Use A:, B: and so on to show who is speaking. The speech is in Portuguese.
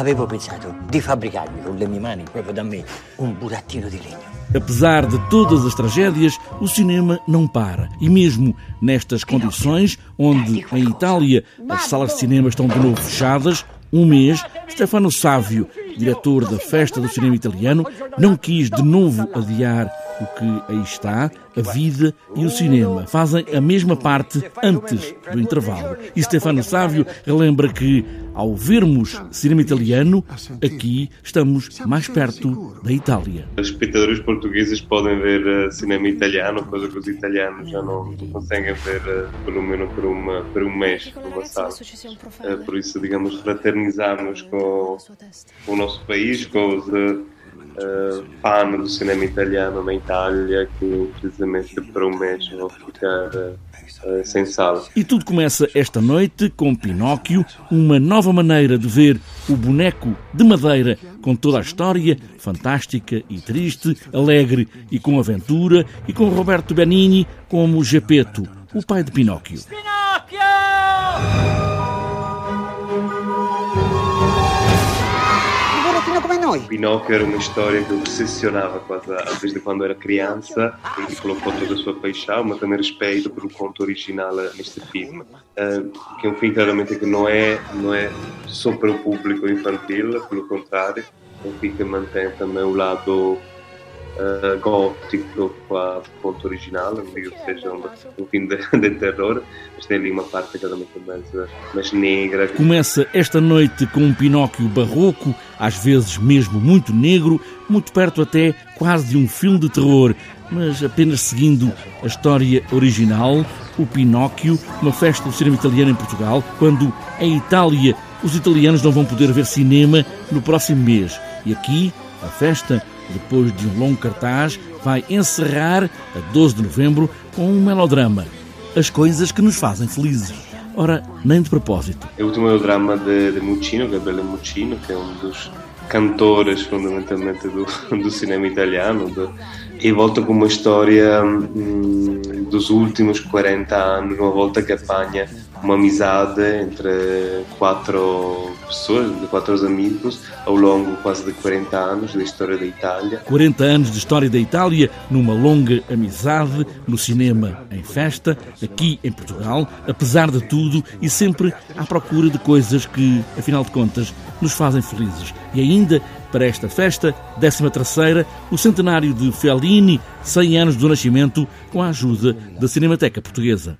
A: avevo pensato di fabbricarmi con le mie mani, proprio da me, un burattino di legno.
B: Apesar de todas as tragédias, o cinema não para. E mesmo nestas condições, onde em Itália as salas de cinema estão de novo fechadas, um mês, Stefano Sávio, diretor da Festa do Cinema Italiano, não quis de novo adiar o que aí está, a vida e o cinema. Fazem a mesma parte antes do intervalo. E Stefano Sávio relembra que, ao vermos cinema italiano, aqui estamos mais perto da Itália.
C: Os espectadores portugueses podem ver uh, cinema italiano, coisa que os italianos já não conseguem ver, uh, pelo menos por, uma, por um mês, numa sala. Uh, por isso, digamos, fraternizarmos com, o nosso país, com os fan do cinema italiano na Itália que precisamente por um mês vão ficar uh, sem sala.
B: E tudo começa esta noite com Pinóquio, uma nova maneira de ver o boneco de madeira com toda a história, fantástica e triste, alegre e com aventura, e com Roberto Benigni como Gepeto, o pai de Pinóquio. Pinóquio!
C: Noi. Pinocchio era uma história que obsessionava quase desde quando era criança e colocou toda a sua paixão, mas também respeito pelo conto original neste filme, uh, que é um filme claramente que não é, não é só para o público infantil, pelo contrário, é um filme que mantém também o lado uh, gótico quase conto original, não digo que seja um, um filme de, de terror, mas tem ali uma parte cada vez mais, mais negra.
B: Começa esta noite com um Pinóquio barroco, às vezes mesmo muito negro, muito perto até quase de um filme de terror, mas apenas seguindo a história original, o Pinóquio, uma festa do cinema italiano em Portugal, quando em Itália os italianos não vão poder ver cinema no próximo mês. E aqui, a festa depois de um longo cartaz, vai encerrar, a 12 de novembro, com um melodrama. As coisas que nos fazem felizes. Ora, nem de propósito.
C: É o último melodrama de, de Muccino, Gabriele Muccino, que é um dos cantores, fundamentalmente, do, do cinema italiano. E volta com uma história hum, dos últimos 40 anos, uma volta que apanha uma amizade entre quatro pessoas, de quatro amigos, ao longo quase de 40 anos da história da Itália.
B: 40 anos de história da Itália, numa longa amizade, no cinema em festa, aqui em Portugal, apesar de tudo e sempre à procura de coisas que, afinal de contas, nos fazem felizes. E ainda para esta festa, 13 terceira, o centenário de Fellini, 100 anos do nascimento, com a ajuda da Cinemateca Portuguesa.